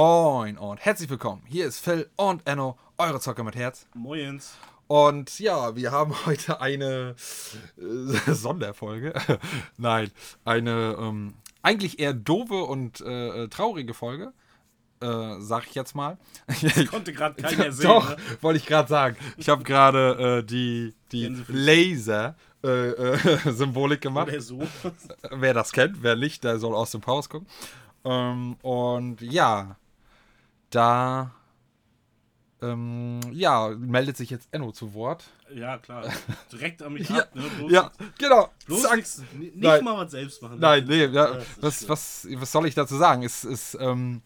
Moin und herzlich willkommen. Hier ist Phil und Enno, eure Zocker mit Herz. Moins. Und ja, wir haben heute eine äh, Sonderfolge. Nein, eine ähm, eigentlich eher doofe und äh, traurige Folge. Äh, sag ich jetzt mal. Das konnte gerade keiner sehen. Doch, ne? wollte ich gerade sagen. Ich habe gerade äh, die, die Gänsefüßchen. Laser-Symbolik gemacht. Oder so. Wer das kennt, wer nicht, der soll aus dem Pause gucken. Ähm, und ja, da ähm, ja, meldet sich jetzt Enno zu Wort. Ja, klar. Direkt an mich Ja, ab. Ne? Bloß, ja, genau. bloß nix, nicht Nein. mal was selbst machen. Nein, nee, ja, ist was, was, was soll ich dazu sagen? Es, es, ähm,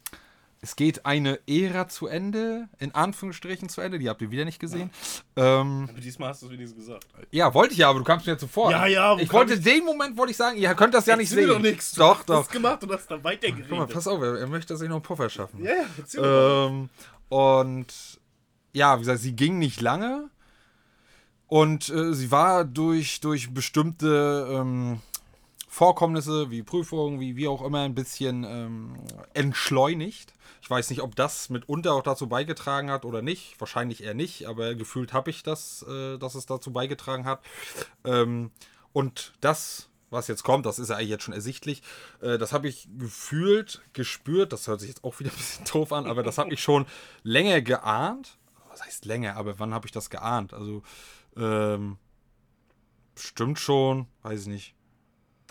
es geht eine Ära zu Ende, in Anführungsstrichen zu Ende, die habt ihr wieder nicht gesehen. Ähm, Aber diesmal hast du es wenigstens gesagt. ja, wollte ich ja, aber du kamst mir zuvor. Ja, ja, Ich wollte ich- den Moment, wollte ich sagen, ihr könnt das ja nicht sehen. doch nichts. Doch, Du doch. hast gemacht und hast dann weitergeredet. Guck mal, pass auf, er, er möchte sich noch einen Puffer schaffen. Ja, ja, mal. Ähm, und ja, wie gesagt, sie ging nicht lange. Und äh, sie war durch, durch bestimmte ähm, Vorkommnisse, wie Prüfungen, wie, wie auch immer, ein bisschen ähm, entschleunigt. Ich weiß nicht, ob das mitunter auch dazu beigetragen hat oder nicht. Wahrscheinlich eher nicht, aber gefühlt habe ich das, äh, dass es dazu beigetragen hat. Ähm, und das, was jetzt kommt, das ist ja eigentlich jetzt schon ersichtlich, äh, das habe ich gefühlt, gespürt. Das hört sich jetzt auch wieder ein bisschen doof an, aber das habe ich schon länger geahnt. Was heißt länger, aber wann habe ich das geahnt? Also, ähm, bestimmt schon, weiß ich nicht,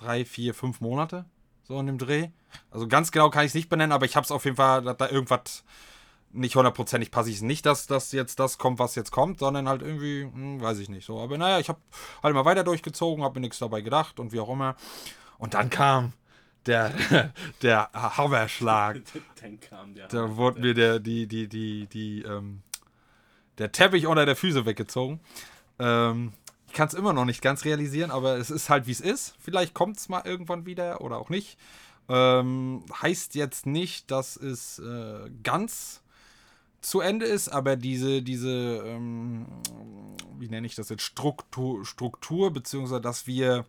drei, vier, fünf Monate, so in dem Dreh. Also ganz genau kann ich es nicht benennen, aber ich habe es auf jeden Fall, dass da irgendwas nicht hundertprozentig passe ich nicht, dass das jetzt das kommt, was jetzt kommt, sondern halt irgendwie, hm, weiß ich nicht so. Aber naja, ich habe halt mal weiter durchgezogen, habe mir nichts dabei gedacht und wie auch immer. Und dann kam der, der Hammerschlag. Dann kam der. Da wurde mir der, die, die, die, die, ähm, der Teppich unter der Füße weggezogen. Ähm, ich kann es immer noch nicht ganz realisieren, aber es ist halt wie es ist. Vielleicht kommt es mal irgendwann wieder oder auch nicht. Ähm, heißt jetzt nicht, dass es äh, ganz zu Ende ist, aber diese, diese, ähm, wie nenne ich das jetzt, Struktur, Struktur, beziehungsweise dass wir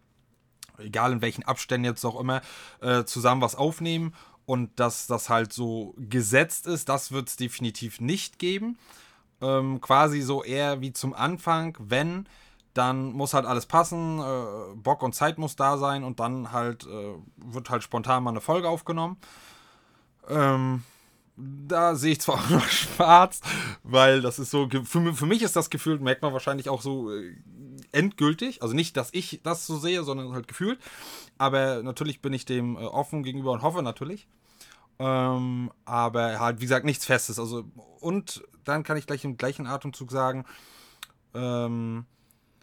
egal in welchen Abständen jetzt auch immer, äh, zusammen was aufnehmen und dass das halt so gesetzt ist, das wird es definitiv nicht geben. Ähm, quasi so eher wie zum Anfang, wenn, dann muss halt alles passen, äh, Bock und Zeit muss da sein und dann halt äh, wird halt spontan mal eine Folge aufgenommen. Ähm, da sehe ich zwar auch noch schwarz, weil das ist so, für, für mich ist das gefühlt, merkt man wahrscheinlich auch so äh, endgültig. Also nicht, dass ich das so sehe, sondern halt gefühlt. Aber natürlich bin ich dem äh, offen gegenüber und hoffe natürlich. Ähm, aber halt, wie gesagt, nichts Festes. Also, und dann kann ich gleich im gleichen Atemzug sagen, ähm,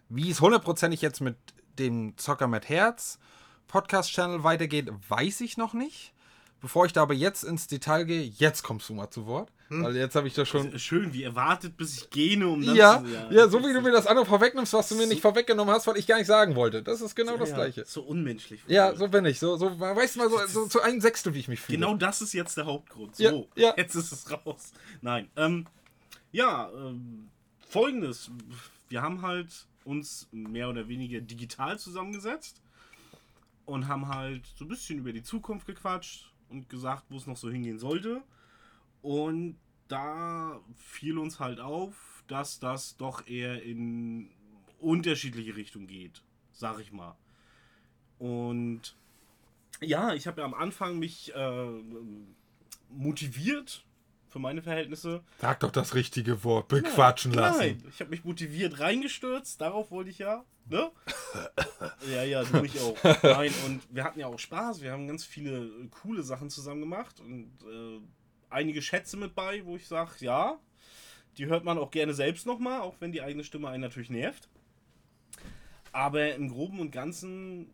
wie es hundertprozentig jetzt mit dem Zocker mit Herz Podcast-Channel weitergeht, weiß ich noch nicht. Bevor ich da aber jetzt ins Detail gehe, jetzt kommst du mal zu Wort. Weil jetzt habe ich das schon. Schön, wie erwartet, bis ich gähne, um dann Ja, zu, ja, so wie du mir das andere vorwegnimmst, was du mir nicht vorweggenommen hast, weil ich gar nicht sagen wollte. Das ist genau das ja, Gleiche. So unmenschlich. Ja, so bin ich. So, so weißt du mal, so, so zu einem Sechstel, wie ich mich fühle. Genau das ist jetzt der Hauptgrund. So, Ja, ja. jetzt ist es raus. Nein. Ähm, ja, ähm, folgendes. Wir haben halt uns mehr oder weniger digital zusammengesetzt und haben halt so ein bisschen über die Zukunft gequatscht und gesagt, wo es noch so hingehen sollte. Und da fiel uns halt auf, dass das doch eher in unterschiedliche Richtungen geht, sag ich mal. Und ja, ich habe ja am Anfang mich äh, motiviert für meine Verhältnisse. Sag doch das richtige Wort. Bequatschen lassen. Nein, ich habe mich motiviert reingestürzt, darauf wollte ich ja. Ne? ja, ja, du mich auch. Nein, und wir hatten ja auch Spaß, wir haben ganz viele äh, coole Sachen zusammen gemacht und äh, einige Schätze mit bei, wo ich sage, ja, die hört man auch gerne selbst nochmal, auch wenn die eigene Stimme einen natürlich nervt. Aber im Groben und Ganzen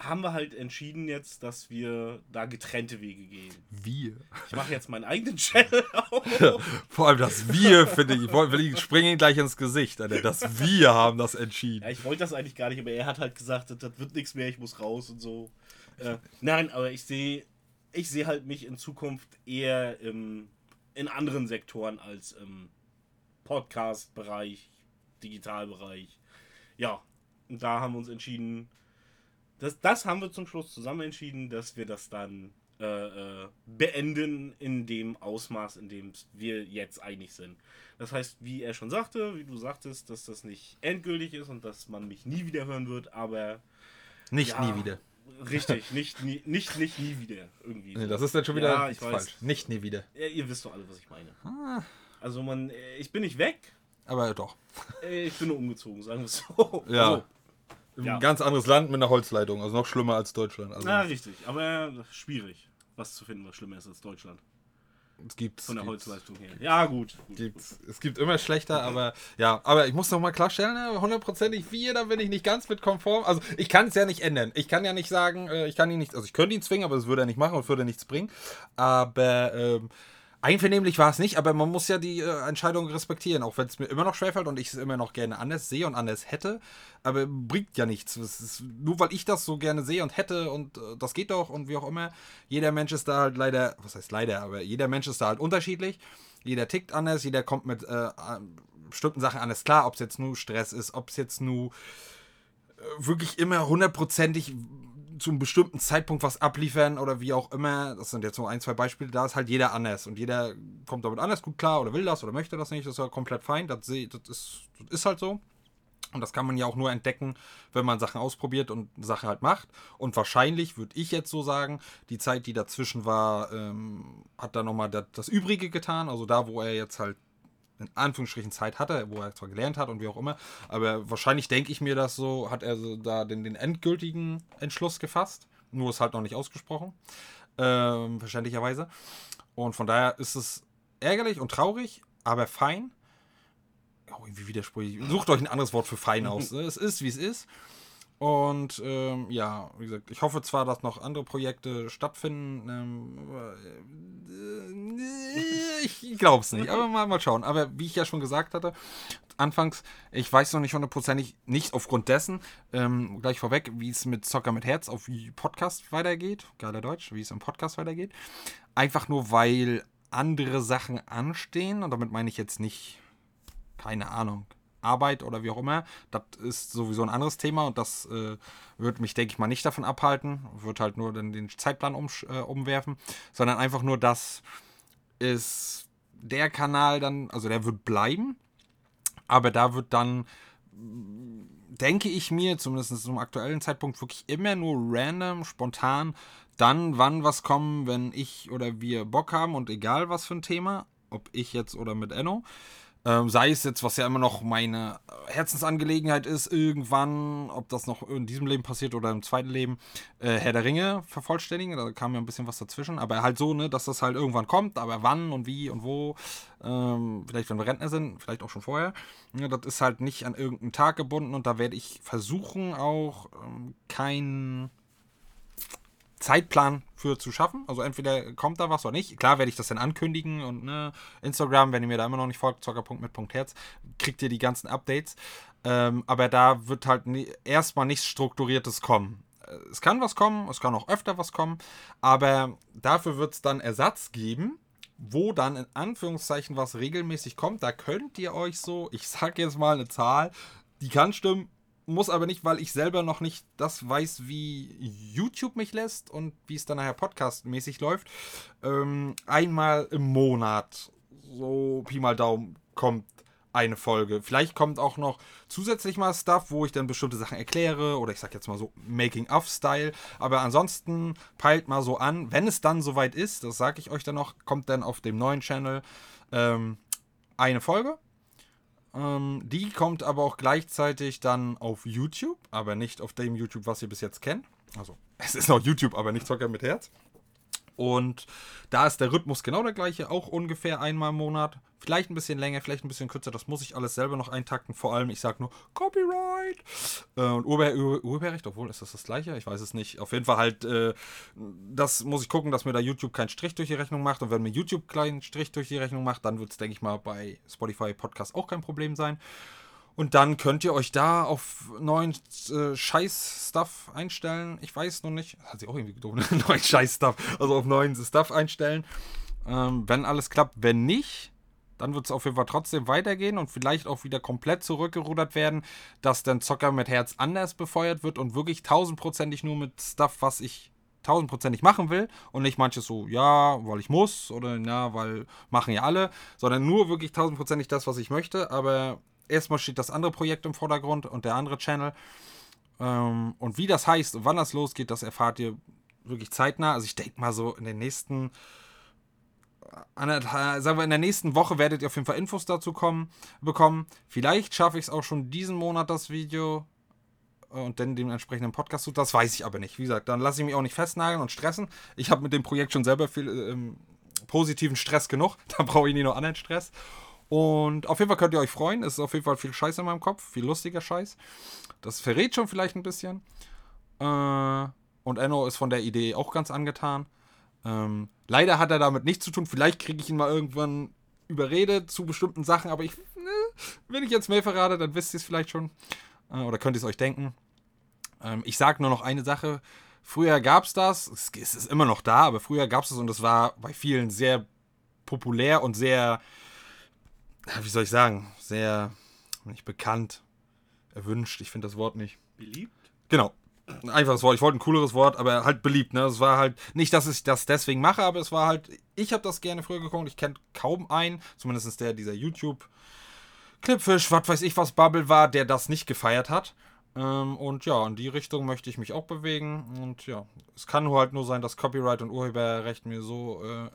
haben wir halt entschieden jetzt, dass wir da getrennte Wege gehen. Wir. Ich mache jetzt meinen eigenen Channel auf. Vor allem das Wir, finde ich. Ich, wollte- will- ich springe ihm gleich ins Gesicht, Alter. Das Wir haben das entschieden. Ja, ich wollte das eigentlich gar nicht, aber er hat halt gesagt, das, wird nichts mehr, ich muss raus und so. Äh, nein, aber ich sehe ich sehe halt mich in Zukunft eher im, in anderen Sektoren als im Podcast-Bereich, Digitalbereich. Ja, und da haben wir uns entschieden, das, das haben wir zum Schluss zusammen entschieden, dass wir das dann äh, äh, beenden in dem Ausmaß, in dem wir jetzt einig sind. Das heißt, wie er schon sagte, wie du sagtest, dass das nicht endgültig ist und dass man mich nie wieder hören wird, aber Nicht ja, nie wieder. Richtig, nicht, nie, nicht, nicht nie wieder irgendwie. Nee, das ist dann schon wieder Ja, ich weiß. falsch. Nicht nie wieder. Ja, ihr wisst doch alle, was ich meine. Ah. Also man, äh, ich bin nicht weg, Aber doch. äh, ich bin nur umgezogen, sagen wir es so. Ja. Also, Ein Ja. ganz anderes Land mit einer Holzleitung. Also noch schlimmer als Deutschland. Also na, richtig, aber schwierig, was zu finden, was schlimmer ist als Deutschland. es gibt Von der Holzleistung her. Ja, gut. gut, gut. Gibt's, es gibt immer schlechter, aber ja, aber ich muss noch mal klarstellen, ne, hundertprozentig wir, da bin ich nicht ganz mit konform. Also ich kann es ja nicht ändern. Ich kann ja nicht sagen, äh, ich kann ihn nicht, also ich könnte ihn zwingen, aber das würde er nicht machen und würde nichts bringen. Aber ähm, einvernehmlich war es nicht, aber man muss ja die äh, Entscheidung respektieren, auch wenn es mir immer noch schwerfällt und ich es immer noch gerne anders sehe und anders hätte. Aber bringt ja nichts. Ist, nur weil ich das so gerne sehe und hätte und äh, das geht doch und wie auch immer. Jeder Mensch ist da halt leider, was heißt leider, aber jeder Mensch ist da halt unterschiedlich. Jeder tickt anders, jeder kommt mit äh, bestimmten Sachen anders klar, ob es jetzt nur Stress ist, ob es jetzt nur äh, wirklich immer hundertprozentig zu einem bestimmten Zeitpunkt was abliefern oder wie auch immer. Das sind jetzt nur ein, zwei Beispiele. Da ist halt jeder anders und jeder kommt damit anders gut klar oder will das oder möchte das nicht. Das ist ja komplett fein. Das, das, ist, das ist halt so. Und das kann man ja auch nur entdecken, wenn man Sachen ausprobiert und Sachen halt macht. Und wahrscheinlich würde ich jetzt so sagen, die Zeit, die dazwischen war, ähm, hat da nochmal das, das Übrige getan. Also da, wo er jetzt halt in Anführungsstrichen Zeit hatte, wo er zwar gelernt hat und wie auch immer, aber wahrscheinlich denke ich mir das so, hat er so da den, den endgültigen Entschluss gefasst. Nur ist halt noch nicht ausgesprochen. Ähm, verständlicherweise. Und von daher ist es ärgerlich und traurig, aber fein. Oh, irgendwie widersprüchlich. Sucht euch ein anderes Wort für fein aus. ne? Es ist, wie es ist. Und ähm, ja, wie gesagt, ich hoffe zwar, dass noch andere Projekte stattfinden. Ähm, äh, ich glaube es nicht, aber mal, mal schauen. Aber wie ich ja schon gesagt hatte, anfangs, ich weiß noch nicht hundertprozentig, nicht aufgrund dessen, ähm, gleich vorweg, wie es mit Zocker mit Herz auf Podcast weitergeht. Geiler Deutsch, wie es im Podcast weitergeht. Einfach nur, weil andere Sachen anstehen. Und damit meine ich jetzt nicht keine Ahnung, Arbeit oder wie auch immer, das ist sowieso ein anderes Thema und das äh, wird mich, denke ich mal, nicht davon abhalten, wird halt nur den, den Zeitplan umsch- äh, umwerfen, sondern einfach nur, dass ist der Kanal dann, also der wird bleiben, aber da wird dann, denke ich mir, zumindest zum aktuellen Zeitpunkt, wirklich immer nur random, spontan, dann wann was kommen, wenn ich oder wir Bock haben und egal was für ein Thema, ob ich jetzt oder mit Enno. Ähm, sei es jetzt, was ja immer noch meine Herzensangelegenheit ist, irgendwann, ob das noch in diesem Leben passiert oder im zweiten Leben, äh, Herr der Ringe vervollständigen. Da kam ja ein bisschen was dazwischen. Aber halt so, ne, dass das halt irgendwann kommt, aber wann und wie und wo. Ähm, vielleicht, wenn wir Rentner sind, vielleicht auch schon vorher. Ja, das ist halt nicht an irgendeinen Tag gebunden und da werde ich versuchen, auch ähm, kein. Zeitplan für zu schaffen. Also entweder kommt da was oder nicht. Klar werde ich das dann ankündigen und ne, Instagram, wenn ihr mir da immer noch nicht folgt, zocker.mit.herz, kriegt ihr die ganzen Updates. Ähm, aber da wird halt nie, erstmal nichts Strukturiertes kommen. Äh, Es kann was kommen, es kann auch öfter was kommen, aber dafür wird es dann Ersatz geben, wo dann in Anführungszeichen was regelmäßig kommt. Da könnt ihr euch so, ich sage jetzt mal eine Zahl, die kann stimmen, muss aber nicht, weil ich selber noch nicht das weiß, wie YouTube mich lässt und wie es dann nachher podcastmäßig läuft. Ähm, einmal im Monat, so Pi mal Daumen, kommt eine Folge. Vielleicht kommt auch noch zusätzlich mal Stuff, wo ich dann bestimmte Sachen erkläre oder ich sag jetzt mal so Making-of-Style. Aber ansonsten peilt mal so an, wenn es dann soweit ist, das sage ich euch dann noch, kommt dann auf dem neuen Channel ähm, eine Folge. Ähm, die kommt aber auch gleichzeitig dann auf YouTube, aber nicht auf dem YouTube, was ihr bis jetzt kennt. Also, es ist noch YouTube, aber nicht Zocker mit Herz. Und da ist der Rhythmus genau der gleiche, auch ungefähr einmal im Monat. Vielleicht ein bisschen länger, vielleicht ein bisschen kürzer. Das muss ich alles selber noch eintakten. Vor allem, ich sage nur Copyright äh, und Urheber, Ur Urheberrecht. Obwohl, ist das das gleiche? Ich weiß es nicht. Auf jeden Fall halt, äh, das muss ich gucken, dass mir da YouTube keinen Strich durch die Rechnung macht. Und wenn mir YouTube keinen Strich durch die Rechnung macht, dann wird es, denke ich mal, bei Spotify Podcast auch kein Problem sein. Und dann könnt ihr euch da auf neuen äh, Scheiß-Stuff einstellen. Ich weiß noch nicht. Hat sich auch irgendwie doof, neuen Scheiß-Stuff. Also auf neuen Stuff einstellen. Ähm, wenn alles klappt. Wenn nicht, dann wird es auf jeden Fall trotzdem weitergehen und vielleicht auch wieder komplett zurückgerudert werden, dass dann Zocker mit Herz anders befeuert wird und wirklich tausendprozentig nur mit Stuff, was ich tausendprozentig machen will und nicht manches so, ja, weil ich muss oder ja, weil machen ja alle, sondern nur wirklich tausendprozentig das, was ich möchte, aber erstmal steht das andere Projekt im Vordergrund und der andere Channel. Ähm, und wie das heißt und wann das losgeht, das erfahrt ihr wirklich zeitnah. Also ich denke mal so in den nächsten, sagen wir in der nächsten Woche werdet ihr auf jeden Fall Infos dazu kommen, bekommen. Vielleicht schaffe ich es auch schon diesen Monat das Video und dann den entsprechenden Podcast zu. Das weiß ich aber nicht. Wie gesagt, dann lasse ich mich auch nicht festnageln und stressen. Ich habe mit dem Projekt schon selber viel ähm, positiven Stress genug. Da brauche ich nie noch anderen Stress. Und auf jeden Fall könnt ihr euch freuen. Es ist auf jeden Fall viel Scheiß in meinem Kopf, viel lustiger Scheiß. Das verrät schon vielleicht ein bisschen. Äh, und Enno ist von der Idee auch ganz angetan. Ähm, leider hat er damit nichts zu tun. Vielleicht kriege ich ihn mal irgendwann überredet zu bestimmten Sachen, aber ich, ne, wenn ich jetzt mehr verrate, dann wisst ihr es vielleicht schon. Äh, oder könnt ihr es euch denken. Ähm, ich sage nur noch eine Sache. Früher gab es das, es ist immer noch da, aber früher gab es es und es war bei vielen sehr populär und sehr wie soll ich sagen, sehr nicht bekannt, erwünscht. Ich finde das Wort nicht. Beliebt? Genau. Einfaches Wort. Ich wollte ein cooleres Wort, aber halt beliebt. Ne? Es war halt nicht, dass ich das deswegen mache, aber es war halt, ich habe das gerne früher geguckt. Ich kenne kaum einen, zumindest der, dieser YouTube Clipfish, was weiß ich, was Bubble war, der das nicht gefeiert hat. Ähm, und ja, in die Richtung möchte ich mich auch bewegen. Und ja, es kann nur halt nur sein, dass Copyright und Urheberrecht mir so äh,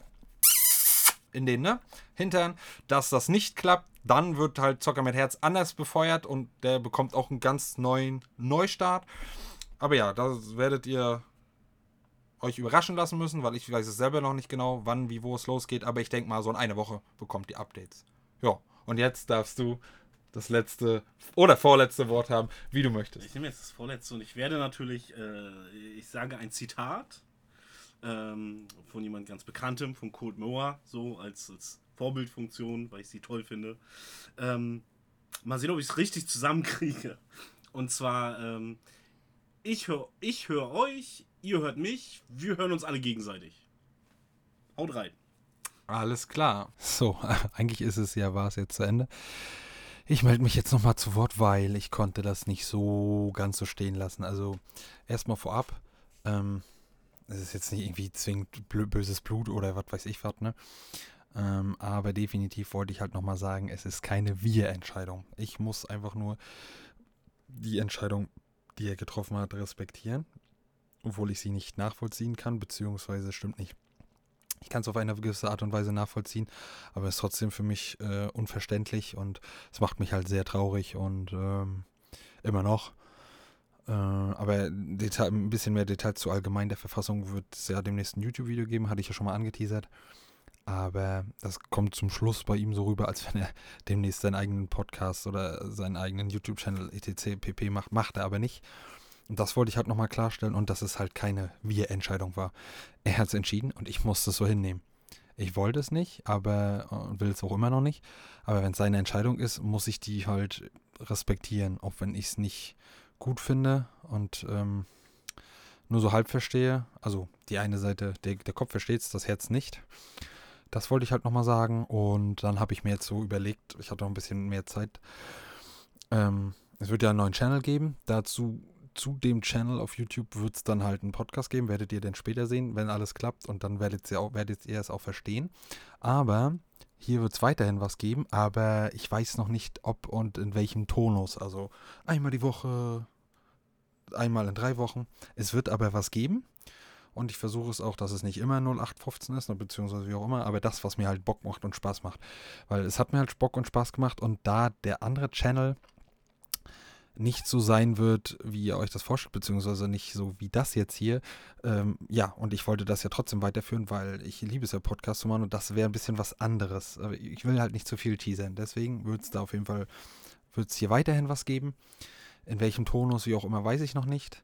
in den ne, Hintern, dass das nicht klappt. Dann wird halt Zocker mit Herz anders befeuert und der bekommt auch einen ganz neuen Neustart. Aber ja, da werdet ihr euch überraschen lassen müssen, weil ich weiß es selber noch nicht genau, wann, wie, wo es losgeht. Aber ich denke mal, so in einer Woche bekommt ihr Updates. Ja, und jetzt darfst du das letzte oder vorletzte Wort haben, wie du möchtest. Ich nehme jetzt das vorletzte und ich werde natürlich, äh, ich sage ein Zitat ähm, von jemand ganz Bekanntem, von Cold Moa, so als, als Vorbildfunktion, weil ich sie toll finde. Ähm, mal sehen, ob ich es richtig zusammenkriege. Und zwar, ähm, ich höre ich hör euch, ihr hört mich, wir hören uns alle gegenseitig. Haut rein. Alles klar. So, eigentlich ist es ja, war es jetzt zu Ende. Ich melde mich jetzt nochmal zu Wort, weil ich konnte das nicht so ganz so stehen lassen. Also erstmal vorab, ähm, es ist jetzt nicht irgendwie zwingend böses Blut oder was weiß ich was, ne? Ähm, aber definitiv wollte ich halt nochmal sagen, es ist keine Wir-Entscheidung. Ich muss einfach nur die Entscheidung, die er getroffen hat, respektieren. Obwohl ich sie nicht nachvollziehen kann, beziehungsweise stimmt nicht. Ich kann es auf eine gewisse Art und Weise nachvollziehen, aber es ist trotzdem für mich äh, unverständlich und es macht mich halt sehr traurig und ähm, immer noch. Äh, aber Detail, ein bisschen mehr Details zu allgemein der Verfassung wird es ja demnächst ein YouTube-Video geben, hatte ich ja schon mal angeteasert. Aber das kommt zum Schluss bei ihm so rüber, als wenn er demnächst seinen eigenen Podcast oder seinen eigenen YouTube-Channel etc. pp. macht. Macht er aber nicht. Und das wollte ich halt nochmal klarstellen und dass es halt keine Wir-Entscheidung war. Er hat es entschieden und ich musste es so hinnehmen. Ich wollte es nicht, aber will es auch immer noch nicht. Aber wenn es seine Entscheidung ist, muss ich die halt respektieren, auch wenn ich es nicht gut finde und ähm, nur so halb verstehe. Also die eine Seite, der, der Kopf versteht es, das Herz nicht. Das wollte ich halt nochmal sagen. Und dann habe ich mir jetzt so überlegt, ich hatte noch ein bisschen mehr Zeit. Ähm, es wird ja einen neuen Channel geben. Dazu, zu dem Channel auf YouTube wird es dann halt einen Podcast geben. Werdet ihr dann später sehen, wenn alles klappt. Und dann werdet ihr, auch, werdet ihr es auch verstehen. Aber hier wird es weiterhin was geben, aber ich weiß noch nicht, ob und in welchem Tonus. Also einmal die Woche, einmal in drei Wochen. Es wird aber was geben. Und ich versuche es auch, dass es nicht immer 0815 ist, beziehungsweise wie auch immer, aber das, was mir halt Bock macht und Spaß macht. Weil es hat mir halt Bock und Spaß gemacht und da der andere Channel nicht so sein wird, wie ihr euch das vorstellt, beziehungsweise nicht so wie das jetzt hier. Ähm, ja, und ich wollte das ja trotzdem weiterführen, weil ich liebe es ja, Podcast zu machen und das wäre ein bisschen was anderes. Aber ich will halt nicht zu viel teasern. Deswegen wird es da auf jeden Fall, wird es hier weiterhin was geben. In welchem Tonus, wie auch immer, weiß ich noch nicht.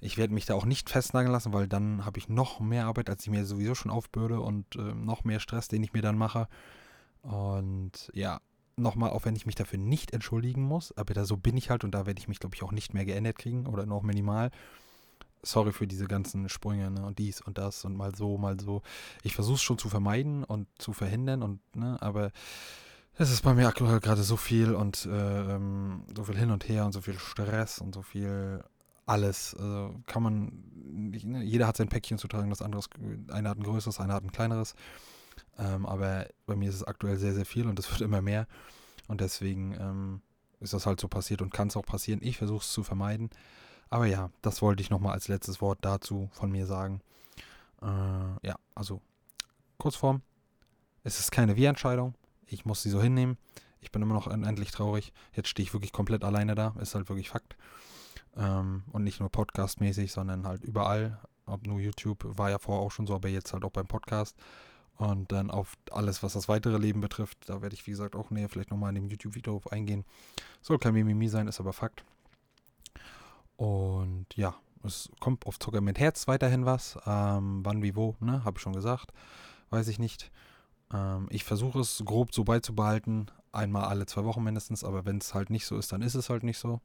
Ich werde mich da auch nicht festnageln lassen, weil dann habe ich noch mehr Arbeit, als ich mir sowieso schon aufbürde und äh, noch mehr Stress, den ich mir dann mache. Und ja, nochmal, auch wenn ich mich dafür nicht entschuldigen muss, aber da so bin ich halt und da werde ich mich, glaube ich, auch nicht mehr geändert kriegen oder noch minimal. Sorry für diese ganzen Sprünge ne, und dies und das und mal so, mal so. Ich versuche es schon zu vermeiden und zu verhindern und, ne, aber es ist bei mir aktuell gerade so viel und äh, ähm, so viel hin und her und so viel Stress und so viel alles. Also kann man, ne, jeder hat sein Päckchen zu tragen, das andere einer hat ein größeres, einer hat ein kleineres. Ähm, aber bei mir ist es aktuell sehr, sehr viel und es wird immer mehr. Und deswegen ähm, ist das halt so passiert und kann es auch passieren. Ich versuche es zu vermeiden. Aber ja, das wollte ich nochmal als letztes Wort dazu von mir sagen. Äh, ja, also Kurzform. Es ist keine Wir-Entscheidung. Ich muss sie so hinnehmen. Ich bin immer noch endlich traurig. Jetzt stehe ich wirklich komplett alleine da. Ist halt wirklich Fakt. Ähm, und nicht nur podcastmäßig, sondern halt überall. Ob nur YouTube, war ja vorher auch schon so, aber jetzt halt auch beim Podcast. Und dann auf alles, was das weitere Leben betrifft, da werde ich, wie gesagt, auch näher vielleicht nochmal in dem YouTube-Video eingehen. Soll kein Mimimi sein, ist aber Fakt. Und ja, es kommt auf Zucker mit Herz weiterhin was. Ähm, wann, wie, wo, ne? Habe ich schon gesagt. Weiß ich nicht. Ähm, ich versuche es grob so beizubehalten. Einmal alle zwei Wochen mindestens. Aber wenn es halt nicht so ist, dann ist es halt nicht so.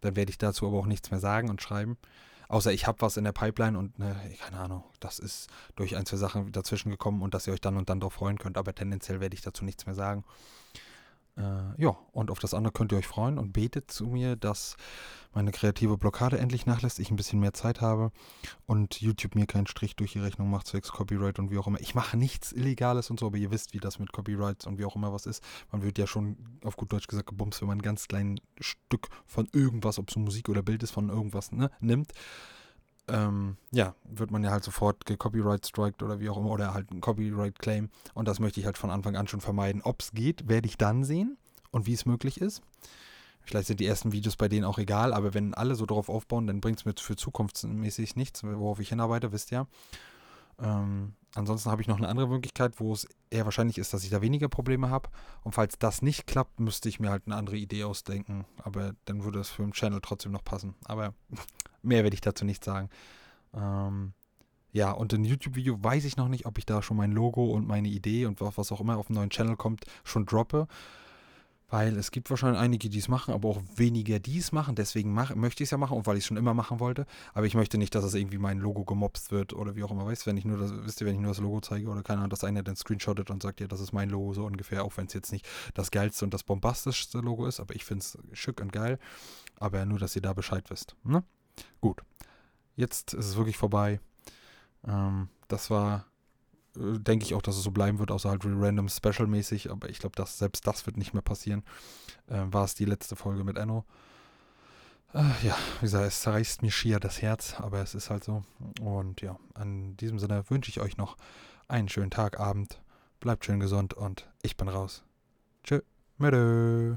Dann werde ich dazu aber auch nichts mehr sagen und schreiben. Außer ich habe was in der Pipeline und ne, keine Ahnung, das ist durch ein, zwei Sachen dazwischen gekommen und dass ihr euch dann und dann darauf freuen könnt. Aber tendenziell werde ich dazu nichts mehr sagen. Äh, ja, und auf das andere könnt ihr euch freuen und betet zu mir, dass meine kreative Blockade endlich nachlässt, ich ein bisschen mehr Zeit habe und YouTube mir keinen Strich durch die Rechnung macht, zwecks Copyright und wie auch immer. Ich mache nichts Illegales und so, aber ihr wisst, wie das mit Copyrights und wie auch immer was ist. Man wird ja schon auf gut Deutsch gesagt gebumst, wenn man ein ganz kleines Stück von irgendwas, ob es Musik oder Bild ist, von irgendwas ne, nimmt ähm, ja, wird man ja halt sofort gecopyright striked oder wie auch immer, oder halt ein Copyright Claim. Und das möchte ich halt von Anfang an schon vermeiden. Ob es geht, werde ich dann sehen und wie es möglich ist. Vielleicht sind die ersten Videos bei denen auch egal, aber wenn alle so drauf aufbauen, dann bringt es mir für zukunftsmäßig nichts, worauf ich hinarbeite, wisst ihr. Ähm, ansonsten habe ich noch eine andere Möglichkeit, wo es eher wahrscheinlich ist, dass ich da weniger Probleme habe. Und falls das nicht klappt, müsste ich mir halt eine andere Idee ausdenken. Aber dann würde es für den Channel trotzdem noch passen. Aber Mehr werde ich dazu nicht sagen. Ähm, ja, und in YouTube-Video weiß ich noch nicht, ob ich da schon mein Logo und meine Idee und was auch immer auf dem neuen Channel kommt, schon droppe. Weil es gibt wahrscheinlich einige, die es machen, aber auch weniger, die es machen. Deswegen mach, möchte ich es ja machen und weil ich es schon immer machen wollte. Aber ich möchte nicht, dass es irgendwie mein Logo gemobst wird oder wie auch immer. Weißt wenn ich nur das, wisst ihr, wenn ich nur das Logo zeige oder keine Ahnung, dass einer dann screenshottet und sagt, ja, das ist mein Logo so ungefähr, auch wenn es jetzt nicht das geilste und das bombastischste Logo ist. Aber ich finde es schick und geil. Aber nur, dass ihr da Bescheid wisst. Ne? Gut. Jetzt ist es wirklich vorbei. Ähm, das war, äh, denke ich auch, dass es so bleiben wird, außer halt random special-mäßig, aber ich glaube, selbst das wird nicht mehr passieren. Ähm, war es die letzte Folge mit Enno. Äh, ja, wie gesagt, es zerreißt mir schier das Herz, aber es ist halt so. Und ja, in diesem Sinne wünsche ich euch noch einen schönen Tag, Abend. Bleibt schön gesund und ich bin raus. Tschö. Mödö.